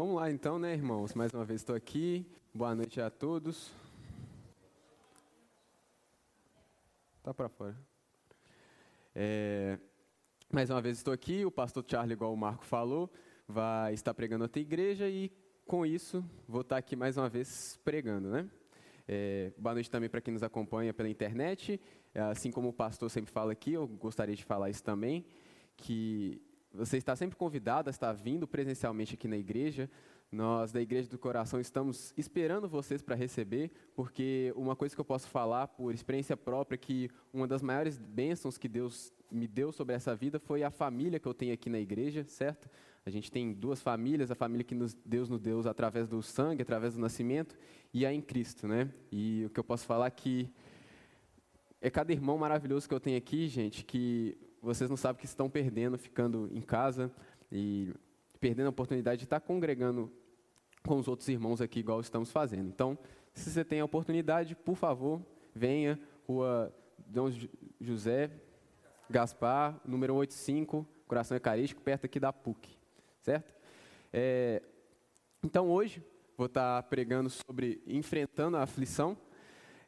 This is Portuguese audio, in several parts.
Vamos lá então, né, irmãos? Mais uma vez estou aqui. Boa noite a todos. Tá para fora. É, mais uma vez estou aqui. O pastor Charlie, igual o Marco falou, vai estar pregando outra igreja e com isso vou estar aqui mais uma vez pregando, né? É, boa noite também para quem nos acompanha pela internet. Assim como o pastor sempre fala aqui, eu gostaria de falar isso também, que você está sempre convidado a estar vindo presencialmente aqui na igreja. Nós, da Igreja do Coração, estamos esperando vocês para receber, porque uma coisa que eu posso falar por experiência própria, que uma das maiores bênçãos que Deus me deu sobre essa vida foi a família que eu tenho aqui na igreja, certo? A gente tem duas famílias, a família que nos, Deus nos deu através do sangue, através do nascimento, e a em Cristo, né? E o que eu posso falar é que é cada irmão maravilhoso que eu tenho aqui, gente, que vocês não sabem que estão perdendo, ficando em casa e perdendo a oportunidade de estar congregando com os outros irmãos aqui, igual estamos fazendo. Então, se você tem a oportunidade, por favor, venha, Rua Dom José Gaspar, número 85, Coração Eucarístico, perto aqui da PUC, certo? É, então, hoje, vou estar pregando sobre enfrentando a aflição.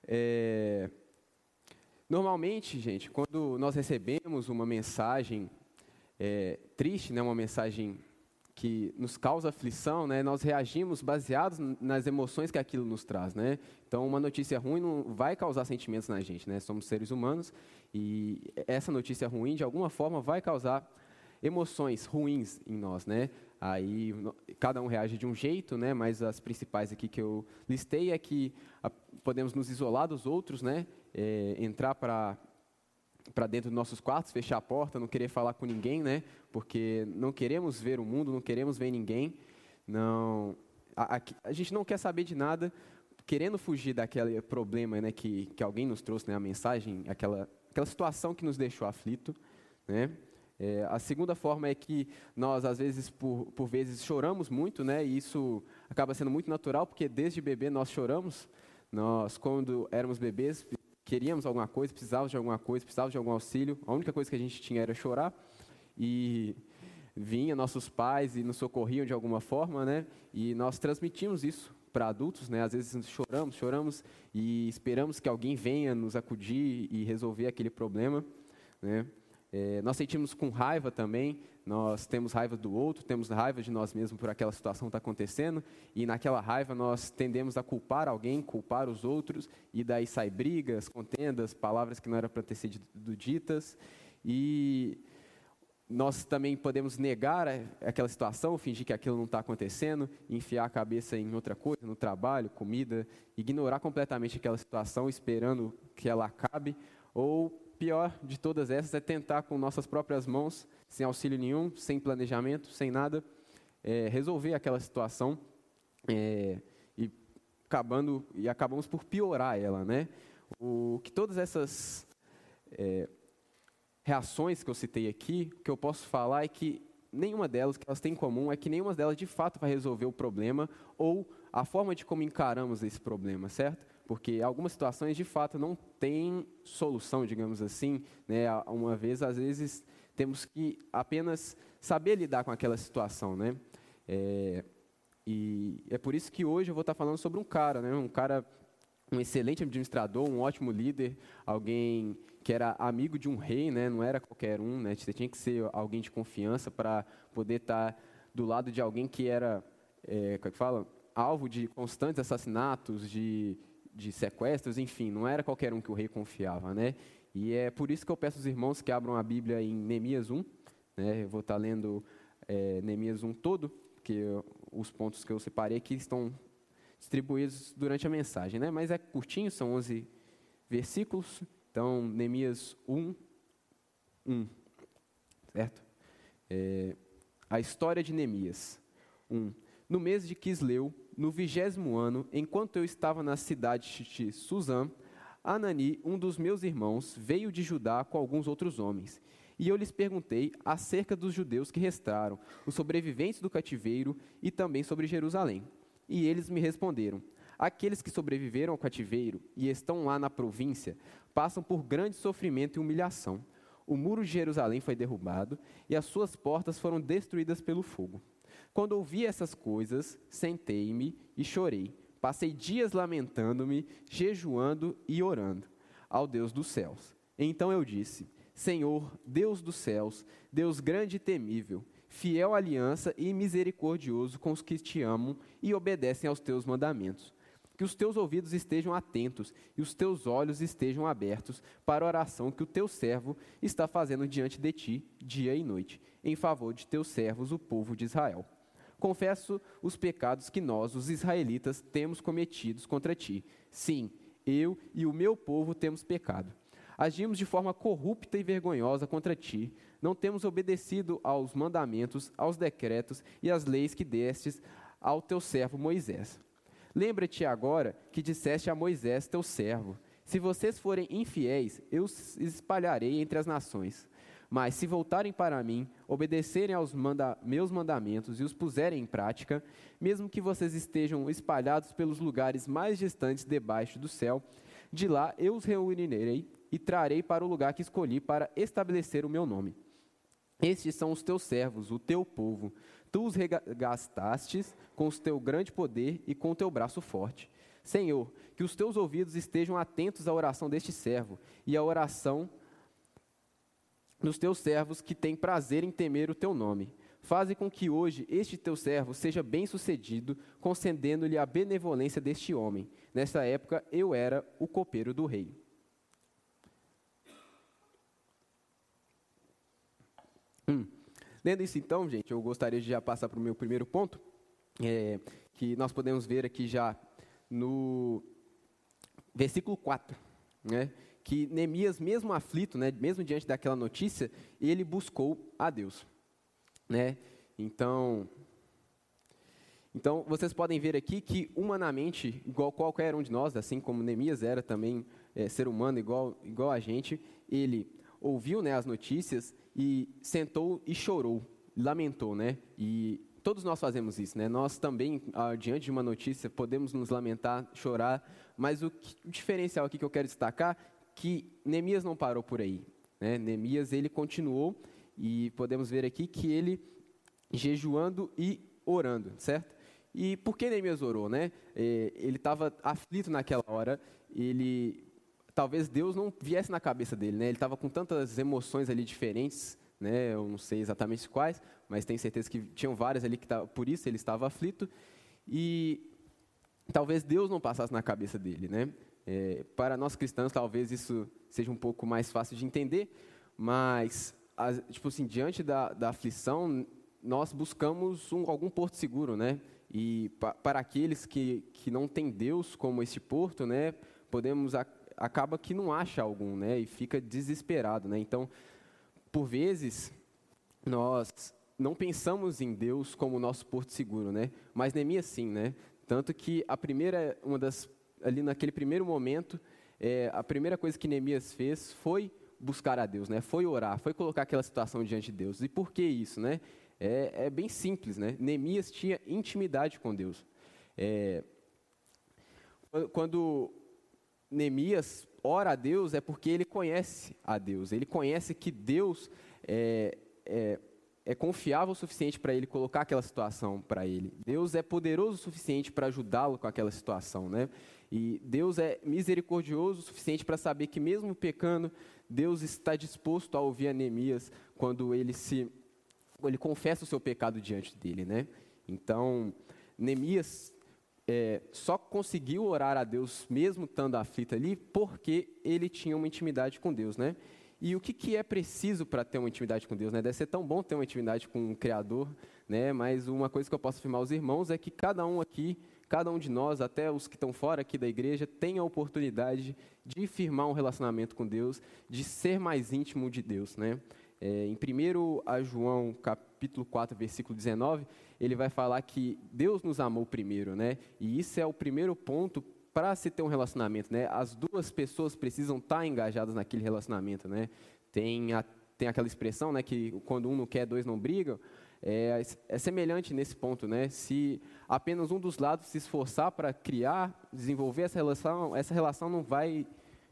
É, Normalmente, gente, quando nós recebemos uma mensagem é, triste, né, uma mensagem que nos causa aflição, né, nós reagimos baseados nas emoções que aquilo nos traz, né? Então, uma notícia ruim não vai causar sentimentos na gente, né? Somos seres humanos e essa notícia ruim, de alguma forma, vai causar emoções ruins em nós, né? Aí cada um reage de um jeito, né? Mas as principais aqui que eu listei é que podemos nos isolar dos outros, né? É, entrar para para dentro dos nossos quartos, fechar a porta, não querer falar com ninguém, né? Porque não queremos ver o mundo, não queremos ver ninguém. Não, a, a, a gente não quer saber de nada, querendo fugir daquele problema, né? Que, que alguém nos trouxe, né? A mensagem, aquela aquela situação que nos deixou aflito, né? É, a segunda forma é que nós, às vezes, por, por vezes, choramos muito, né? E isso acaba sendo muito natural, porque desde bebê nós choramos. Nós, quando éramos bebês, queríamos alguma coisa, precisávamos de alguma coisa, precisávamos de algum auxílio. A única coisa que a gente tinha era chorar. E vinha nossos pais e nos socorriam de alguma forma, né? E nós transmitimos isso para adultos, né? Às vezes choramos, choramos e esperamos que alguém venha nos acudir e resolver aquele problema, né? É, nós sentimos com raiva também, nós temos raiva do outro, temos raiva de nós mesmos por aquela situação que está acontecendo, e naquela raiva nós tendemos a culpar alguém, culpar os outros, e daí sai brigas, contendas, palavras que não eram para ter sido ditas, e nós também podemos negar aquela situação, fingir que aquilo não está acontecendo, enfiar a cabeça em outra coisa, no trabalho, comida, ignorar completamente aquela situação, esperando que ela acabe, ou pior de todas essas é tentar com nossas próprias mãos, sem auxílio nenhum, sem planejamento, sem nada, é, resolver aquela situação é, e acabando e acabamos por piorar ela, né? O que todas essas é, reações que eu citei aqui, o que eu posso falar é que nenhuma delas, que elas têm em comum, é que nenhuma delas de fato vai resolver o problema ou a forma de como encaramos esse problema, certo? Porque algumas situações de fato não têm solução, digamos assim. Né? Uma vez, às vezes, temos que apenas saber lidar com aquela situação. Né? É, e é por isso que hoje eu vou estar falando sobre um cara, né? um cara, um excelente administrador, um ótimo líder, alguém que era amigo de um rei, né? não era qualquer um, né? você tinha que ser alguém de confiança para poder estar do lado de alguém que era, é, como é que fala? alvo de constantes assassinatos, de de sequestros, enfim, não era qualquer um que o rei confiava, né? E é por isso que eu peço aos irmãos que abram a Bíblia em Neemias 1, né? Eu vou estar lendo é, Neemias 1 todo, porque os pontos que eu separei aqui estão distribuídos durante a mensagem, né? Mas é curtinho, são 11 versículos, então Neemias 1, 1, certo? É, a história de Neemias 1. No mês de Quisleu, no vigésimo ano, enquanto eu estava na cidade de Suzã, Anani, um dos meus irmãos, veio de Judá com alguns outros homens. E eu lhes perguntei acerca dos judeus que restaram, os sobreviventes do cativeiro e também sobre Jerusalém. E eles me responderam: Aqueles que sobreviveram ao cativeiro e estão lá na província passam por grande sofrimento e humilhação. O muro de Jerusalém foi derrubado e as suas portas foram destruídas pelo fogo. Quando ouvi essas coisas, sentei-me e chorei. Passei dias lamentando-me, jejuando e orando ao Deus dos céus. Então eu disse: Senhor, Deus dos céus, Deus grande e temível, fiel aliança e misericordioso com os que te amam e obedecem aos teus mandamentos. Que os teus ouvidos estejam atentos e os teus olhos estejam abertos para a oração que o teu servo está fazendo diante de ti, dia e noite, em favor de teus servos, o povo de Israel. Confesso os pecados que nós, os israelitas, temos cometidos contra ti. Sim, eu e o meu povo temos pecado. Agimos de forma corrupta e vergonhosa contra ti. Não temos obedecido aos mandamentos, aos decretos e às leis que destes ao teu servo Moisés. Lembra-te agora que disseste a Moisés, teu servo: Se vocês forem infiéis, eu os espalharei entre as nações. Mas se voltarem para mim, obedecerem aos manda meus mandamentos e os puserem em prática, mesmo que vocês estejam espalhados pelos lugares mais distantes debaixo do céu, de lá eu os reunirei e trarei para o lugar que escolhi para estabelecer o meu nome. Estes são os teus servos, o teu povo. Tu os regastastes com o teu grande poder e com o teu braço forte. Senhor, que os teus ouvidos estejam atentos à oração deste servo e à oração nos teus servos que têm prazer em temer o teu nome. Faze com que hoje este teu servo seja bem-sucedido, concedendo-lhe a benevolência deste homem. Nessa época eu era o copeiro do rei. Hum. Lendo isso então, gente, eu gostaria de já passar para o meu primeiro ponto, é, que nós podemos ver aqui já no versículo 4, né? Que Neemias, mesmo aflito, né, mesmo diante daquela notícia, ele buscou a Deus. Né? Então, então, vocês podem ver aqui que, humanamente, igual qualquer um de nós, assim como Neemias era também é, ser humano igual, igual a gente, ele ouviu né, as notícias e sentou e chorou, lamentou, né? E todos nós fazemos isso, né? Nós também, ah, diante de uma notícia, podemos nos lamentar, chorar, mas o, que, o diferencial aqui que eu quero destacar que Neemias não parou por aí. Né? Neemias ele continuou e podemos ver aqui que ele jejuando e orando, certo? E por que Neemias orou, né? É, ele estava aflito naquela hora. Ele talvez Deus não viesse na cabeça dele, né? Ele estava com tantas emoções ali diferentes, né? Eu não sei exatamente quais, mas tenho certeza que tinham várias ali que tava, por isso ele estava aflito. E talvez Deus não passasse na cabeça dele, né? É, para nós cristãos, talvez isso seja um pouco mais fácil de entender, mas, as, tipo assim, diante da, da aflição, nós buscamos um, algum porto seguro, né? E pa, para aqueles que, que não têm Deus como esse porto, né? Podemos, a, acaba que não acha algum, né? E fica desesperado, né? Então, por vezes, nós não pensamos em Deus como nosso porto seguro, né? Mas Neemias sim, né? Tanto que a primeira, uma das ali naquele primeiro momento, é, a primeira coisa que Neemias fez foi buscar a Deus, né? Foi orar, foi colocar aquela situação diante de Deus. E por que isso, né? É, é bem simples, né? Neemias tinha intimidade com Deus. É, quando Neemias ora a Deus, é porque ele conhece a Deus. Ele conhece que Deus é, é, é confiável o suficiente para ele colocar aquela situação para ele. Deus é poderoso o suficiente para ajudá-lo com aquela situação, né? E Deus é misericordioso o suficiente para saber que, mesmo pecando, Deus está disposto a ouvir a Neemias quando ele se ele confessa o seu pecado diante dele, né? Então, Neemias é, só conseguiu orar a Deus mesmo estando aflito ali porque ele tinha uma intimidade com Deus, né? E o que, que é preciso para ter uma intimidade com Deus? Né? Deve ser tão bom ter uma intimidade com o Criador, né? mas uma coisa que eu posso afirmar aos irmãos é que cada um aqui cada um de nós, até os que estão fora aqui da igreja, tem a oportunidade de firmar um relacionamento com Deus, de ser mais íntimo de Deus. Né? É, em 1 a João, capítulo 4, versículo 19, ele vai falar que Deus nos amou primeiro, né? e isso é o primeiro ponto para se ter um relacionamento. Né? As duas pessoas precisam estar engajadas naquele relacionamento. Né? Tem, a, tem aquela expressão né, que quando um não quer, dois não brigam é, é semelhante nesse ponto, né? Se apenas um dos lados se esforçar para criar, desenvolver essa relação, essa relação não vai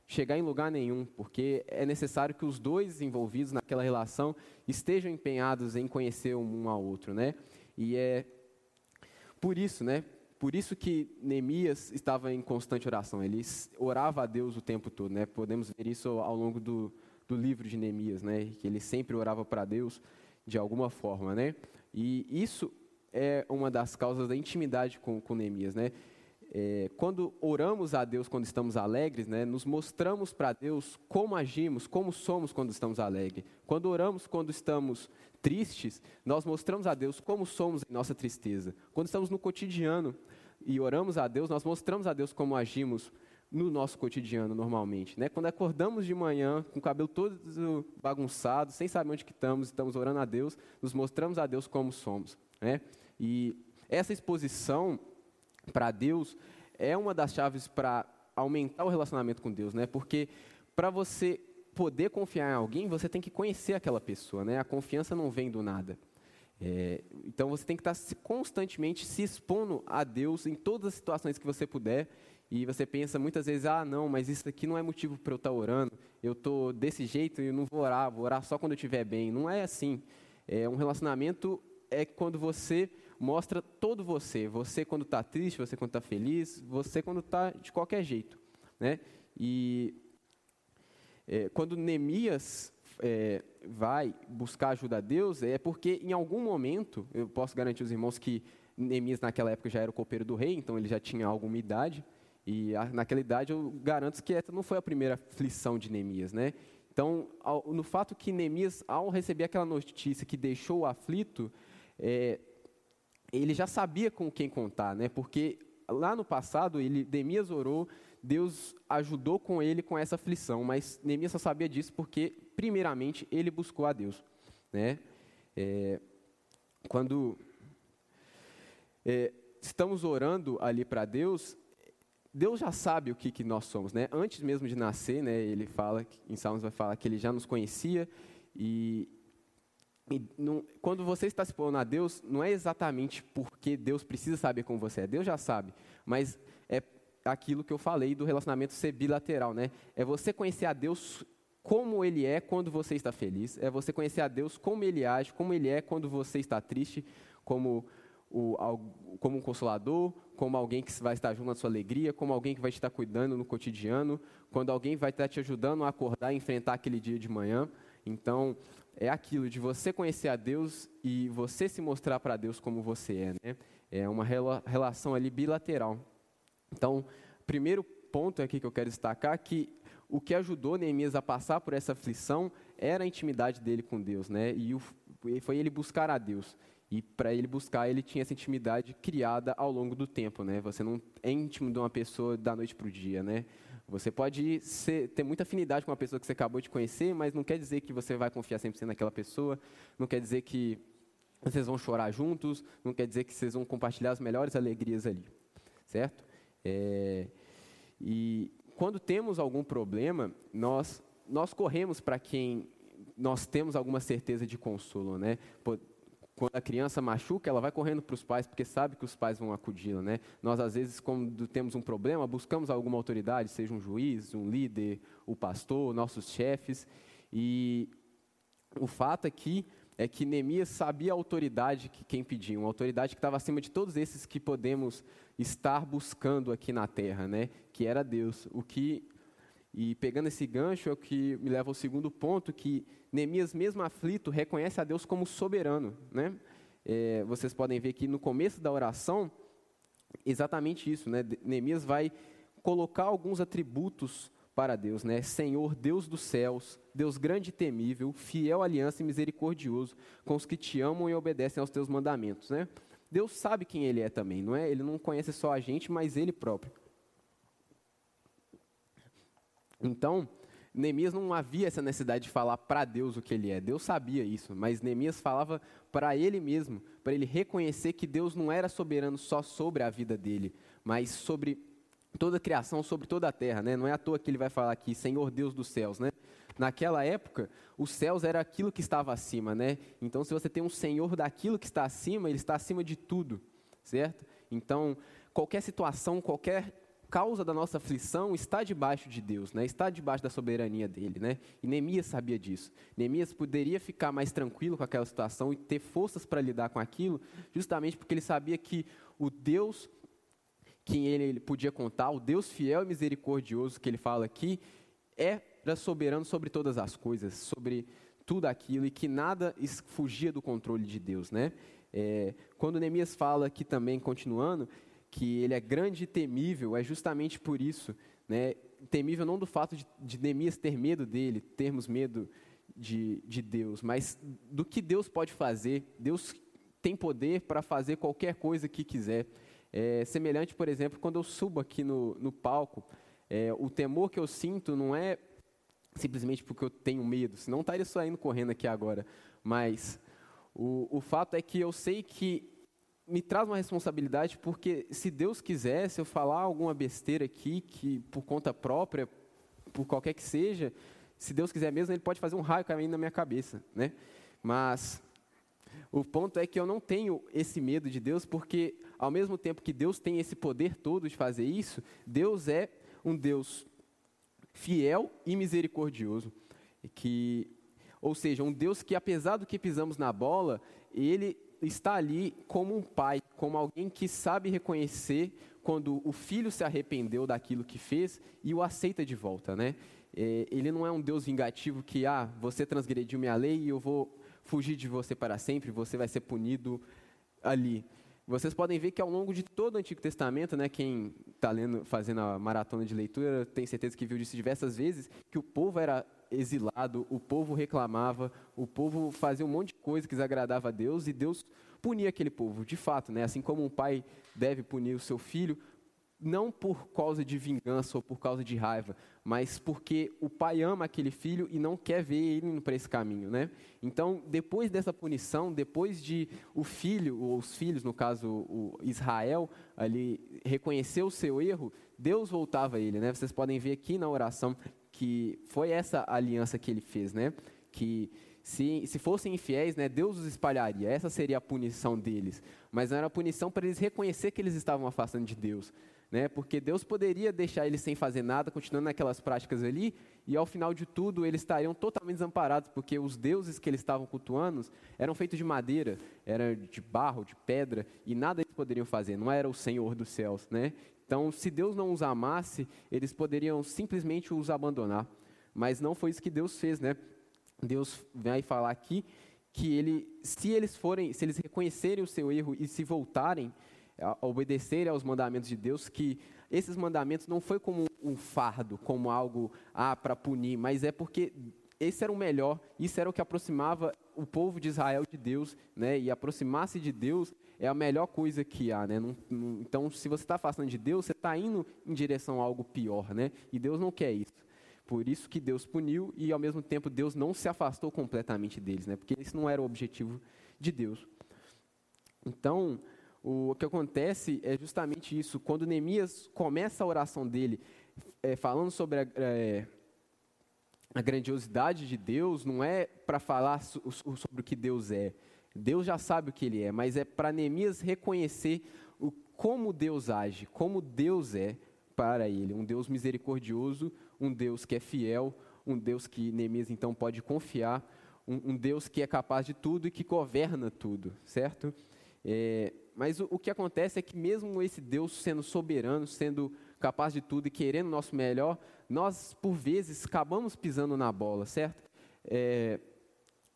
chegar em lugar nenhum, porque é necessário que os dois envolvidos naquela relação estejam empenhados em conhecer um ao outro, né? E é por isso, né? Por isso que Neemias estava em constante oração. Ele orava a Deus o tempo todo, né? Podemos ver isso ao longo do, do livro de Neemias, né? Que ele sempre orava para Deus de alguma forma, né? E isso é uma das causas da intimidade com, com Neemias, né? É, quando oramos a Deus quando estamos alegres, né, nos mostramos para Deus como agimos, como somos quando estamos alegres. Quando oramos quando estamos tristes, nós mostramos a Deus como somos em nossa tristeza. Quando estamos no cotidiano e oramos a Deus, nós mostramos a Deus como agimos no nosso cotidiano normalmente. Né? Quando acordamos de manhã, com o cabelo todo bagunçado, sem saber onde que estamos, estamos orando a Deus, nos mostramos a Deus como somos. Né? E essa exposição para Deus é uma das chaves para aumentar o relacionamento com Deus, né? Porque para você poder confiar em alguém, você tem que conhecer aquela pessoa, né? A confiança não vem do nada. É, então você tem que estar tá constantemente se expondo a Deus em todas as situações que você puder. E você pensa muitas vezes, ah, não, mas isso aqui não é motivo para eu estar tá orando. Eu estou desse jeito e eu não vou orar, vou orar só quando eu estiver bem. Não é assim. É, um relacionamento é quando você mostra todo você. Você quando está triste, você quando está feliz, você quando está de qualquer jeito. Né? E é, quando Neemias é, vai buscar ajuda a Deus, é porque em algum momento, eu posso garantir aos irmãos que Neemias naquela época já era o copeiro do rei, então ele já tinha alguma idade, e a, naquela idade eu garanto que essa não foi a primeira aflição de Neemias, né? Então, ao, no fato que Neemias, ao receber aquela notícia que deixou o aflito, é, ele já sabia com quem contar, né? Porque lá no passado, ele, Neemias orou, Deus ajudou com ele com essa aflição, mas Neemias só sabia disso porque, primeiramente, ele buscou a Deus, né? É, quando é, estamos orando ali para Deus, Deus já sabe o que, que nós somos, né? Antes mesmo de nascer, né? Ele fala, em Salmos vai falar que ele já nos conhecia e não, quando você está se pondo a Deus, não é exatamente porque Deus precisa saber como você é. Deus já sabe. Mas é aquilo que eu falei do relacionamento ser bilateral, né? É você conhecer a Deus como Ele é quando você está feliz. É você conhecer a Deus como Ele age, como Ele é quando você está triste, como, o, como um consolador, como alguém que vai estar junto na sua alegria, como alguém que vai estar cuidando no cotidiano, quando alguém vai estar te ajudando a acordar e enfrentar aquele dia de manhã. Então, é aquilo de você conhecer a Deus e você se mostrar para Deus como você é. Né? É uma rela relação ali bilateral. Então, primeiro ponto aqui que eu quero destacar que o que ajudou Neemias a passar por essa aflição era a intimidade dele com Deus, né? E o, foi ele buscar a Deus. E para ele buscar, ele tinha essa intimidade criada ao longo do tempo, né? Você não é íntimo de uma pessoa da noite para o dia, né? Você pode ser, ter muita afinidade com uma pessoa que você acabou de conhecer, mas não quer dizer que você vai confiar 100% naquela pessoa, não quer dizer que vocês vão chorar juntos, não quer dizer que vocês vão compartilhar as melhores alegrias ali, certo? É, e quando temos algum problema, nós, nós corremos para quem nós temos alguma certeza de consolo, né? Quando a criança machuca, ela vai correndo para os pais, porque sabe que os pais vão acudi-la, né? Nós, às vezes, quando temos um problema, buscamos alguma autoridade, seja um juiz, um líder, o pastor, nossos chefes, e o fato aqui é que Neemias sabia a autoridade que quem pedia, uma autoridade que estava acima de todos esses que podemos estar buscando aqui na terra, né? Que era Deus. O que e pegando esse gancho é o que me leva ao segundo ponto, que Neemias, mesmo aflito, reconhece a Deus como soberano. Né? É, vocês podem ver que no começo da oração, exatamente isso. Né? Neemias vai colocar alguns atributos para Deus, né? Senhor, Deus dos céus, Deus grande e temível, fiel aliança e misericordioso com os que te amam e obedecem aos teus mandamentos, né? Deus sabe quem ele é também, não é? Ele não conhece só a gente, mas ele próprio. Então, Neemias não havia essa necessidade de falar para Deus o que ele é. Deus sabia isso, mas Neemias falava para ele mesmo, para ele reconhecer que Deus não era soberano só sobre a vida dele, mas sobre toda a criação, sobre toda a terra, né? Não é à toa que ele vai falar aqui, Senhor Deus dos céus, né? Naquela época, os céus era aquilo que estava acima, né? Então, se você tem um Senhor daquilo que está acima, ele está acima de tudo, certo? Então, qualquer situação, qualquer causa da nossa aflição está debaixo de Deus, né? está debaixo da soberania dele. Né? E Neemias sabia disso. Neemias poderia ficar mais tranquilo com aquela situação e ter forças para lidar com aquilo, justamente porque ele sabia que o Deus que ele podia contar, o Deus fiel e misericordioso que ele fala aqui, era soberano sobre todas as coisas, sobre tudo aquilo e que nada fugia do controle de Deus. Né? É, quando Neemias fala aqui também, continuando, que ele é grande e temível, é justamente por isso. Né? Temível não do fato de, de Neemias ter medo dele, termos medo de, de Deus, mas do que Deus pode fazer. Deus tem poder para fazer qualquer coisa que quiser. É semelhante, por exemplo, quando eu subo aqui no, no palco, é, o temor que eu sinto não é simplesmente porque eu tenho medo, senão estaria saindo correndo aqui agora. Mas o, o fato é que eu sei que me traz uma responsabilidade, porque se Deus quiser, se eu falar alguma besteira aqui, que por conta própria, por qualquer que seja, se Deus quiser mesmo, Ele pode fazer um raio caindo na minha cabeça, né? Mas o ponto é que eu não tenho esse medo de Deus, porque ao mesmo tempo que Deus tem esse poder todo de fazer isso, Deus é um Deus fiel e misericordioso, que, ou seja, um Deus que apesar do que pisamos na bola, Ele está ali como um pai, como alguém que sabe reconhecer quando o filho se arrependeu daquilo que fez e o aceita de volta, né? É, ele não é um Deus vingativo que, ah, você transgrediu minha lei e eu vou fugir de você para sempre, você vai ser punido ali. Vocês podem ver que ao longo de todo o Antigo Testamento, né, quem está fazendo a maratona de leitura, tem certeza que viu isso diversas vezes, que o povo era exilado, o povo reclamava, o povo fazia um monte de coisa que desagradava a Deus e Deus punia aquele povo, de fato, né? Assim como um pai deve punir o seu filho, não por causa de vingança ou por causa de raiva, mas porque o pai ama aquele filho e não quer ver ele indo para esse caminho, né? Então, depois dessa punição, depois de o filho, ou os filhos, no caso Israel, ali reconhecer o seu erro, Deus voltava a ele, né? Vocês podem ver aqui na oração que foi essa aliança que ele fez, né? Que se, se fossem infiéis, né, Deus os espalharia. Essa seria a punição deles. Mas não era a punição para eles reconhecer que eles estavam afastando de Deus. Né? Porque Deus poderia deixar eles sem fazer nada, continuando naquelas práticas ali, e ao final de tudo eles estariam totalmente desamparados, porque os deuses que eles estavam cultuando eram feitos de madeira, eram de barro, de pedra, e nada eles poderiam fazer, não era o Senhor dos céus. Né? Então, se Deus não os amasse, eles poderiam simplesmente os abandonar. Mas não foi isso que Deus fez, né? Deus vai falar aqui que ele, se eles forem, se eles reconhecerem o seu erro e se voltarem a obedecerem aos mandamentos de Deus, que esses mandamentos não foi como um fardo, como algo ah, para punir, mas é porque esse era o melhor, isso era o que aproximava o povo de Israel de Deus, né? E aproximar-se de Deus é a melhor coisa que há, né? Não, não, então, se você está afastando de Deus, você está indo em direção a algo pior, né? E Deus não quer isso. Por isso que Deus puniu e, ao mesmo tempo, Deus não se afastou completamente deles, né? Porque esse não era o objetivo de Deus. Então, o que acontece é justamente isso. Quando Neemias começa a oração dele é, falando sobre a, é, a grandiosidade de Deus, não é para falar sobre o que Deus é, Deus já sabe o que ele é, mas é para Neemias reconhecer o, como Deus age, como Deus é para ele. Um Deus misericordioso, um Deus que é fiel, um Deus que Neemias então pode confiar, um, um Deus que é capaz de tudo e que governa tudo, certo? É, mas o, o, que acontece é que mesmo esse Deus sendo soberano, sendo capaz de tudo e querendo o nosso melhor, nós por vezes acabamos pisando na bola, certo? É,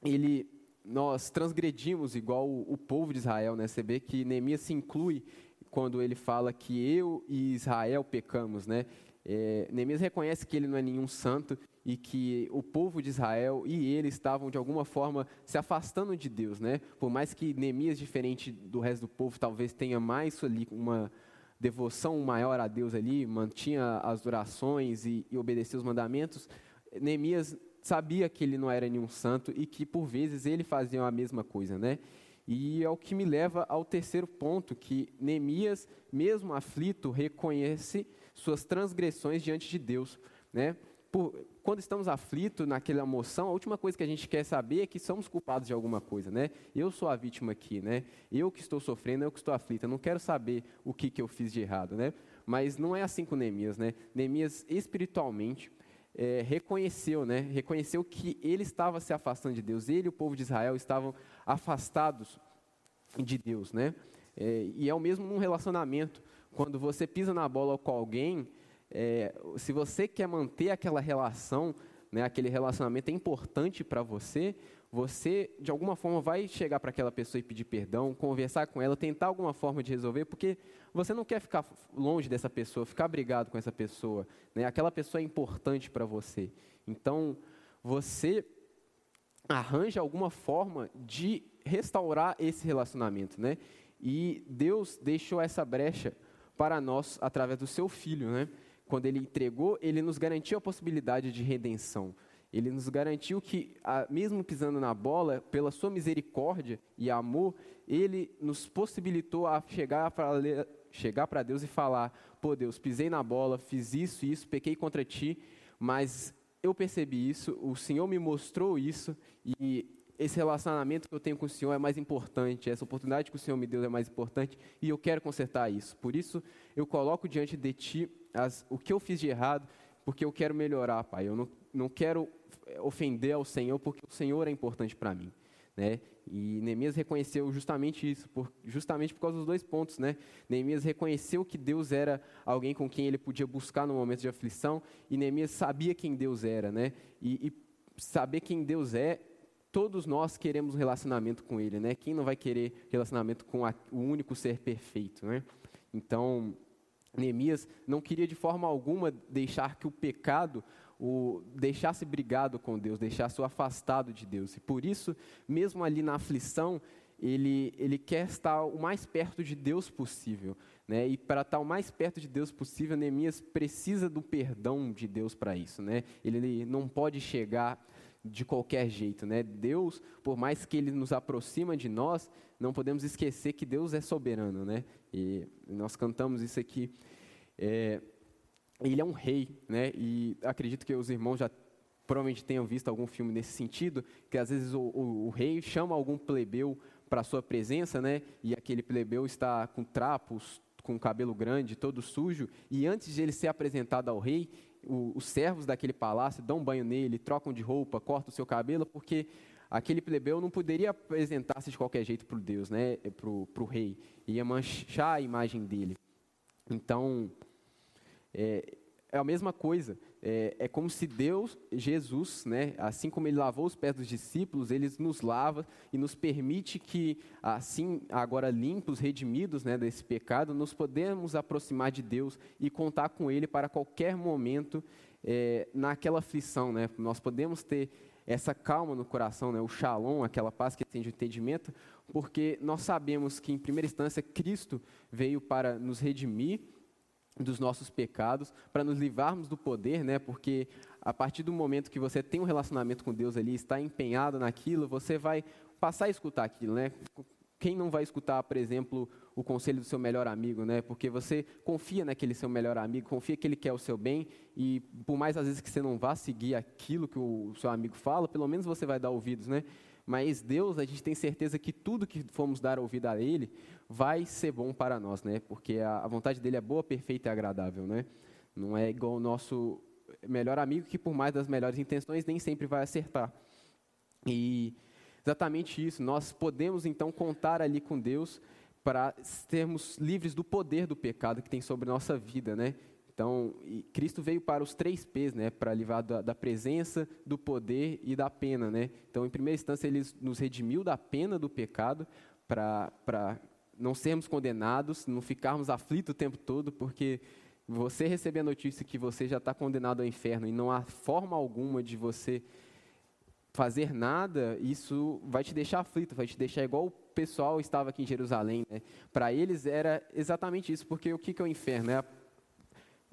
ele nós transgredimos igual o, povo de Israel, né? Você vê que Neemias se inclui quando ele fala que eu e Israel pecamos, né? É, Neemias reconhece que ele não é nenhum santo e que o povo de Israel e ele estavam de alguma forma se afastando de Deus, né? Por mais que Neemias, diferente do resto do povo, talvez tenha mais ali uma devoção maior a Deus ali, mantinha as orações e, e obedecia os mandamentos, Neemias sabia que ele não era nenhum santo e que por vezes ele fazia a mesma coisa, né? E é o que me leva ao terceiro ponto, que Neemias, mesmo aflito, reconhece suas transgressões diante de Deus, né? Por, quando estamos aflitos naquela emoção, a última coisa que a gente quer saber é que somos culpados de alguma coisa, né? Eu sou a vítima aqui, né? Eu que estou sofrendo, eu que estou aflito, eu não quero saber o que, que eu fiz de errado, né? Mas não é assim com Neemias, né? Neemias espiritualmente é, reconheceu, né? Reconheceu que ele estava se afastando de Deus. Ele e o povo de Israel estavam afastados de Deus, né? É, e é o mesmo num relacionamento. Quando você pisa na bola com alguém, é, se você quer manter aquela relação, né, aquele relacionamento é importante para você, você de alguma forma vai chegar para aquela pessoa e pedir perdão, conversar com ela, tentar alguma forma de resolver, porque você não quer ficar longe dessa pessoa, ficar brigado com essa pessoa, né? Aquela pessoa é importante para você. Então, você arranja alguma forma de restaurar esse relacionamento, né? E Deus deixou essa brecha para nós através do seu filho, né? Quando ele entregou, ele nos garantiu a possibilidade de redenção. Ele nos garantiu que, mesmo pisando na bola, pela sua misericórdia e amor, ele nos possibilitou a chegar para chegar Deus e falar: pô, Deus, pisei na bola, fiz isso e isso, pequei contra ti, mas eu percebi isso, o Senhor me mostrou isso e esse relacionamento que eu tenho com o Senhor é mais importante, essa oportunidade que o Senhor me deu é mais importante e eu quero consertar isso. Por isso, eu coloco diante de Ti as, o que eu fiz de errado, porque eu quero melhorar, Pai. Eu não, não quero ofender ao Senhor, porque o Senhor é importante para mim. Né? E Neemias reconheceu justamente isso, por, justamente por causa dos dois pontos. Né? Neemias reconheceu que Deus era alguém com quem ele podia buscar no momento de aflição, e Neemias sabia quem Deus era. Né? E, e saber quem Deus é, todos nós queremos um relacionamento com Ele. Né? Quem não vai querer relacionamento com a, o único ser perfeito? Né? Então, Neemias não queria de forma alguma deixar que o pecado o deixasse brigado com Deus, deixasse o afastado de Deus. E por isso, mesmo ali na aflição, ele, ele quer estar o mais perto de Deus possível. Né? E para estar o mais perto de Deus possível, Neemias precisa do perdão de Deus para isso. Né? Ele, ele não pode chegar de qualquer jeito. Né? Deus, por mais que Ele nos aproxima de nós, não podemos esquecer que Deus é soberano. Né? E nós cantamos isso aqui. É, ele é um rei, né? E acredito que os irmãos já provavelmente tenham visto algum filme nesse sentido, que às vezes o, o, o rei chama algum plebeu para sua presença, né? E aquele plebeu está com trapos, com cabelo grande, todo sujo, e antes de ele ser apresentado ao rei, o, os servos daquele palácio dão banho nele, trocam de roupa, cortam o seu cabelo, porque aquele plebeu não poderia apresentar-se de qualquer jeito para o Deus, né? Para o rei, ia manchar a imagem dele. Então, é, é a mesma coisa. É, é, como se Deus, Jesus, né, assim como Ele lavou os pés dos discípulos, Ele nos lava e nos permite que, assim, agora limpos, redimidos né, desse pecado, nos podemos aproximar de Deus e contar com Ele para qualquer momento é, naquela aflição. Né? Nós podemos ter essa calma no coração, né, o shalom, aquela paz que tem de entendimento, porque nós sabemos que, em primeira instância, Cristo veio para nos redimir dos nossos pecados, para nos livrarmos do poder, né? Porque a partir do momento que você tem um relacionamento com Deus ali, está empenhado naquilo, você vai passar a escutar aquilo, né? Quem não vai escutar, por exemplo, o conselho do seu melhor amigo, né? Porque você confia naquele seu melhor amigo, confia que ele quer o seu bem e por mais às vezes que você não vá seguir aquilo que o seu amigo fala, pelo menos você vai dar ouvidos, né? Mas Deus, a gente tem certeza que tudo que formos dar ouvido a Ele vai ser bom para nós, né? Porque a, vontade dele é boa, perfeita e agradável, né? Não é igual o nosso melhor amigo que, por mais das melhores intenções, nem sempre vai acertar. E exatamente isso, nós podemos então contar ali com Deus para sermos livres do poder do pecado que tem sobre nossa vida, né? Então, Cristo veio para os três P's, né, para livrar da, da, presença, do poder e da pena, né? Então, em primeira instância, ele nos redimiu da pena do pecado para não sermos condenados, não ficarmos aflitos o tempo todo, porque você receber a notícia que você já está condenado ao inferno e não há forma alguma de você fazer nada, isso vai te deixar aflito, vai te deixar igual o pessoal estava aqui em Jerusalém. Né? Para eles era exatamente isso, porque o que, que é o inferno? É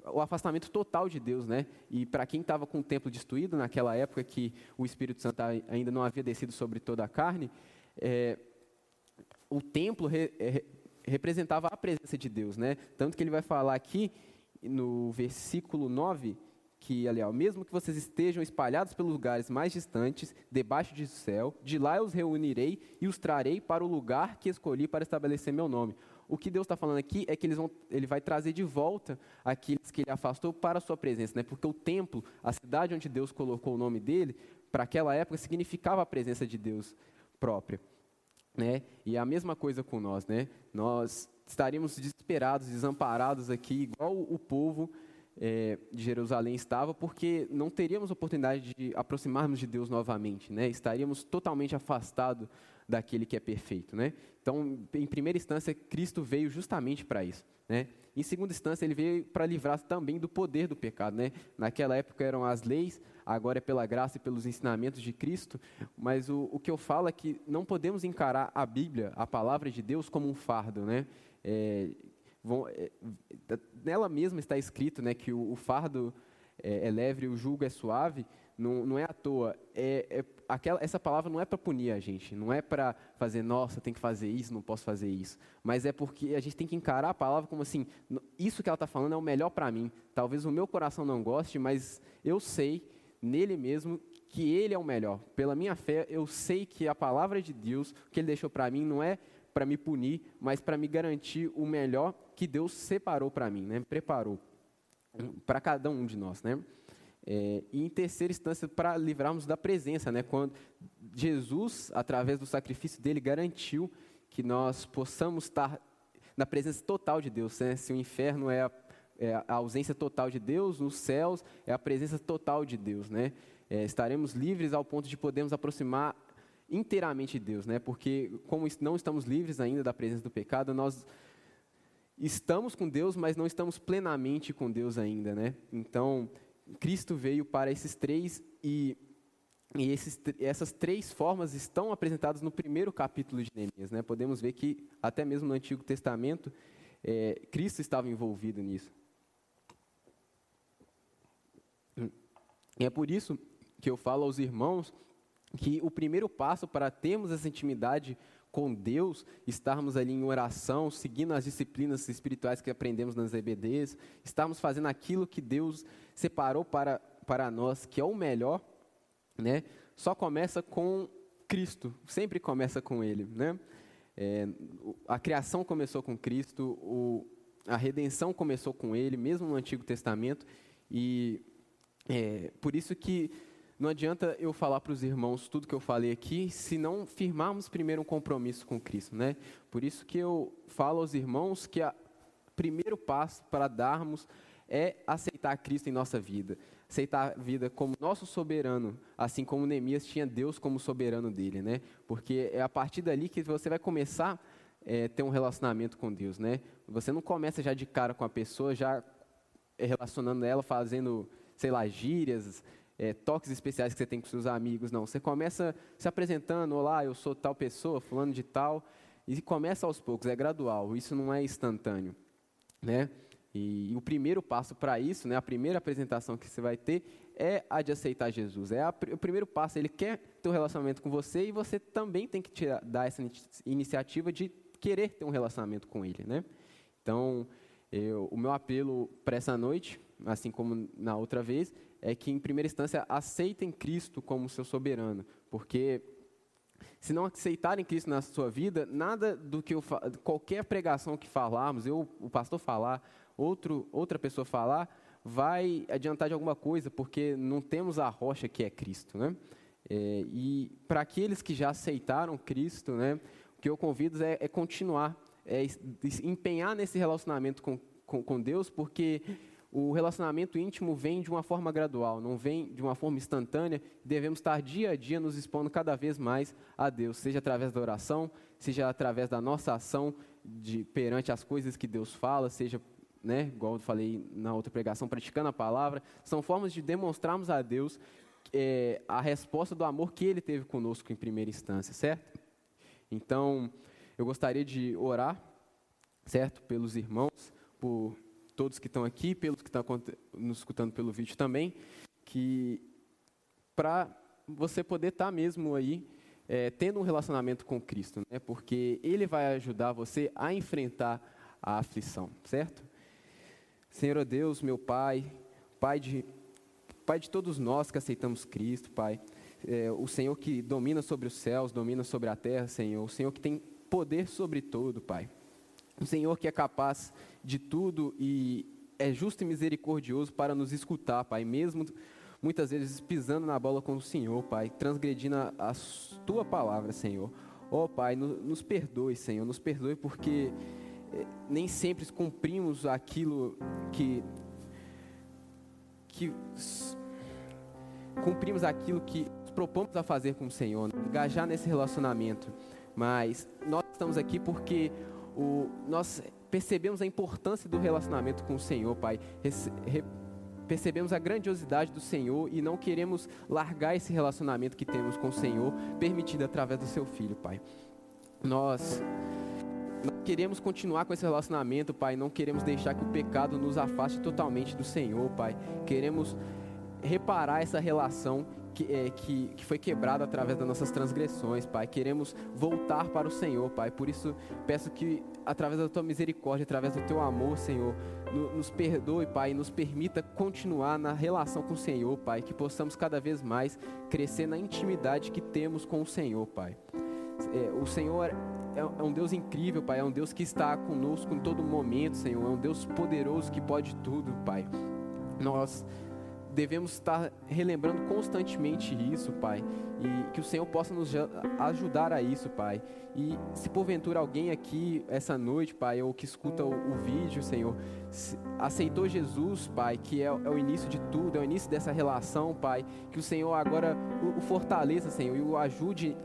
o afastamento total de Deus, né? E para quem estava com o templo destruído naquela época que o Espírito Santo ainda não havia descido sobre toda a carne, é, o templo re, é, representava a presença de Deus, né? Tanto que ele vai falar aqui no versículo 9 que ali, ó, mesmo que vocês estejam espalhados pelos lugares mais distantes, debaixo do céu, de lá eu os reunirei e os trarei para o lugar que escolhi para estabelecer meu nome. O que Deus está falando aqui é que vão, ele vai trazer de volta aqueles que ele afastou para a sua presença, né? porque o templo, a cidade onde Deus colocou o nome dele, para aquela época significava a presença de Deus própria. Né? E a mesma coisa com nós, né? Nós estaríamos desesperados, desamparados aqui, igual o povo é, de Jerusalém estava, porque não teríamos oportunidade de aproximarmos de Deus novamente, né? estaríamos totalmente afastados daquele que é perfeito. Né? Então, em primeira instância, Cristo veio justamente para isso. Né? Em segunda instância, ele veio para livrar também do poder do pecado. Né? Naquela época eram as leis, agora é pela graça e pelos ensinamentos de Cristo, mas o, o que eu falo é que não podemos encarar a Bíblia, a palavra de Deus, como um fardo. Né? É, vão, é, nela mesma está escrito né, que o, o fardo é, é, leve o jugo é suave, não, não é à toa. É, é aquela, essa palavra não é para punir a gente, não é para fazer, nossa, tem que fazer isso, não posso fazer isso. Mas é porque a gente tem que encarar a palavra como assim, isso que ela está falando é o melhor para mim. Talvez o meu coração não goste, mas eu sei, nele mesmo, que ele é o melhor. Pela minha fé, eu sei que a palavra de Deus, que ele deixou para mim, não é para me punir, mas para me garantir o melhor que Deus separou para mim, né? preparou para cada um de nós. Né? É, e em terceira instância, para livrarmos da presença, né? quando Jesus, através do sacrifício dele, garantiu que nós possamos estar na presença total de Deus. Né? Se o inferno é a, é a, ausência total de Deus, nos céus é a presença total de Deus. Né? É, estaremos livres ao ponto de podermos aproximar inteiramente de Deus, né? Porque como não estamos livres ainda da presença do pecado, nós estamos com Deus, mas não estamos plenamente com Deus ainda, né? Então, Cristo veio para esses três e, e esses, essas três formas estão apresentadas no primeiro capítulo de Neemias, né? Podemos ver que até mesmo no Antigo Testamento é, Cristo estava envolvido nisso. E é por isso que eu falo aos irmãos que o primeiro passo para termos essa intimidade com Deus, estarmos ali em oração, seguindo as disciplinas espirituais que aprendemos nas EBDs, estarmos fazendo aquilo que Deus separou para, para nós, que é o melhor, né? Só começa com Cristo, sempre começa com Ele, né? É, a criação começou com Cristo, o, a redenção começou com Ele, mesmo no Antigo Testamento, e é, por isso que não adianta eu falar para os irmãos tudo que eu falei aqui, se não firmarmos primeiro um compromisso com Cristo, né? Por isso que eu falo aos irmãos que o primeiro passo para darmos é aceitar Cristo em nossa vida, aceitar a vida como nosso soberano, assim como Neemias tinha Deus como soberano dele, né? Porque é a partir dali que você vai começar a é, ter um relacionamento com Deus, né? Você não começa já de cara com a pessoa, já relacionando ela, fazendo, sei lá, gírias, é, toques especiais que você tem com seus amigos, não. Você começa se apresentando, olá, eu sou tal pessoa, fulano de tal, e começa aos poucos, é gradual, isso não é instantâneo, né? E, e o primeiro passo para isso, né, a primeira apresentação que você vai ter é a de aceitar Jesus. É a, o primeiro passo, ele quer ter um relacionamento com você e você também tem que tirar, dar essa iniciativa de querer ter um relacionamento com ele, né? Então, eu, o meu apelo para essa noite, assim como na outra vez, é que, em primeira instância, aceitem Cristo como seu soberano, porque se não aceitarem Cristo na sua vida, nada do que eu, qualquer pregação que falarmos, eu, o pastor falar, outro, outra pessoa falar, vai adiantar de alguma coisa, porque não temos a rocha que é Cristo, né? É, e para aqueles que já aceitaram Cristo, né, o que eu convido é, é continuar, é empenhar nesse relacionamento com, com, com Deus, porque o relacionamento íntimo vem de uma forma gradual, não vem de uma forma instantânea. Devemos estar dia a dia nos expondo cada vez mais a Deus, seja através da oração, seja através da nossa ação de, perante as coisas que Deus fala, seja, né, igual eu falei na outra pregação, praticando a palavra. São formas de demonstrarmos a Deus é, a resposta do amor que Ele teve conosco em primeira instância, certo? Então, eu gostaria de orar, certo, pelos irmãos, por todos que estão aqui, pelos que estão nos escutando pelo vídeo também, que para você poder estar tá mesmo aí é, tendo um relacionamento com Cristo, né? porque Ele vai ajudar você a enfrentar a aflição, certo? Senhor Deus, meu Pai, Pai de Pai de todos nós que aceitamos Cristo, Pai. É, o Senhor que domina sobre os céus, domina sobre a terra, Senhor. O Senhor que tem poder sobre tudo, Pai. O Senhor que é capaz de tudo e é justo e misericordioso para nos escutar, Pai, mesmo muitas vezes pisando na bola com o Senhor, Pai, transgredindo a, a tua palavra, Senhor. Ó oh, Pai, no, nos perdoe, Senhor, nos perdoe porque eh, nem sempre cumprimos aquilo que, que cumprimos aquilo que propomos a fazer com o Senhor, engajar nesse relacionamento. Mas nós estamos aqui porque o, nós percebemos a importância do relacionamento com o Senhor, Pai. Re, percebemos a grandiosidade do Senhor e não queremos largar esse relacionamento que temos com o Senhor, permitido através do Seu Filho, Pai. Nós queremos continuar com esse relacionamento, Pai. Não queremos deixar que o pecado nos afaste totalmente do Senhor, Pai. Queremos reparar essa relação que, é, que, que foi quebrada através das nossas transgressões, Pai. Queremos voltar para o Senhor, Pai. Por isso, peço que, através da Tua misericórdia, através do Teu amor, Senhor, no, nos perdoe, Pai, e nos permita continuar na relação com o Senhor, Pai. Que possamos cada vez mais crescer na intimidade que temos com o Senhor, Pai. É, o Senhor é, é um Deus incrível, Pai. É um Deus que está conosco em todo momento, Senhor. É um Deus poderoso que pode tudo, Pai. Nós devemos estar relembrando constantemente isso, Pai, e que o Senhor possa nos ajudar a isso, Pai. E se porventura alguém aqui essa noite, Pai, ou que escuta o, o vídeo, Senhor, aceitou Jesus, Pai, que é, é, o início de tudo, é o início dessa relação, Pai, que o Senhor agora o, o fortaleça, Senhor, e o ajude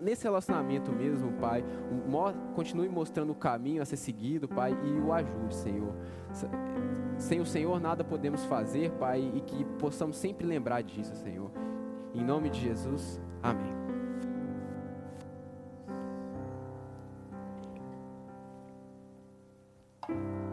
nesse relacionamento mesmo, Pai, continue mostrando o caminho a ser seguido, Pai, e o ajude, Senhor. Sem o Senhor nada podemos fazer, Pai, e que possamos sempre lembrar disso, Senhor. Em nome de Jesus, amém.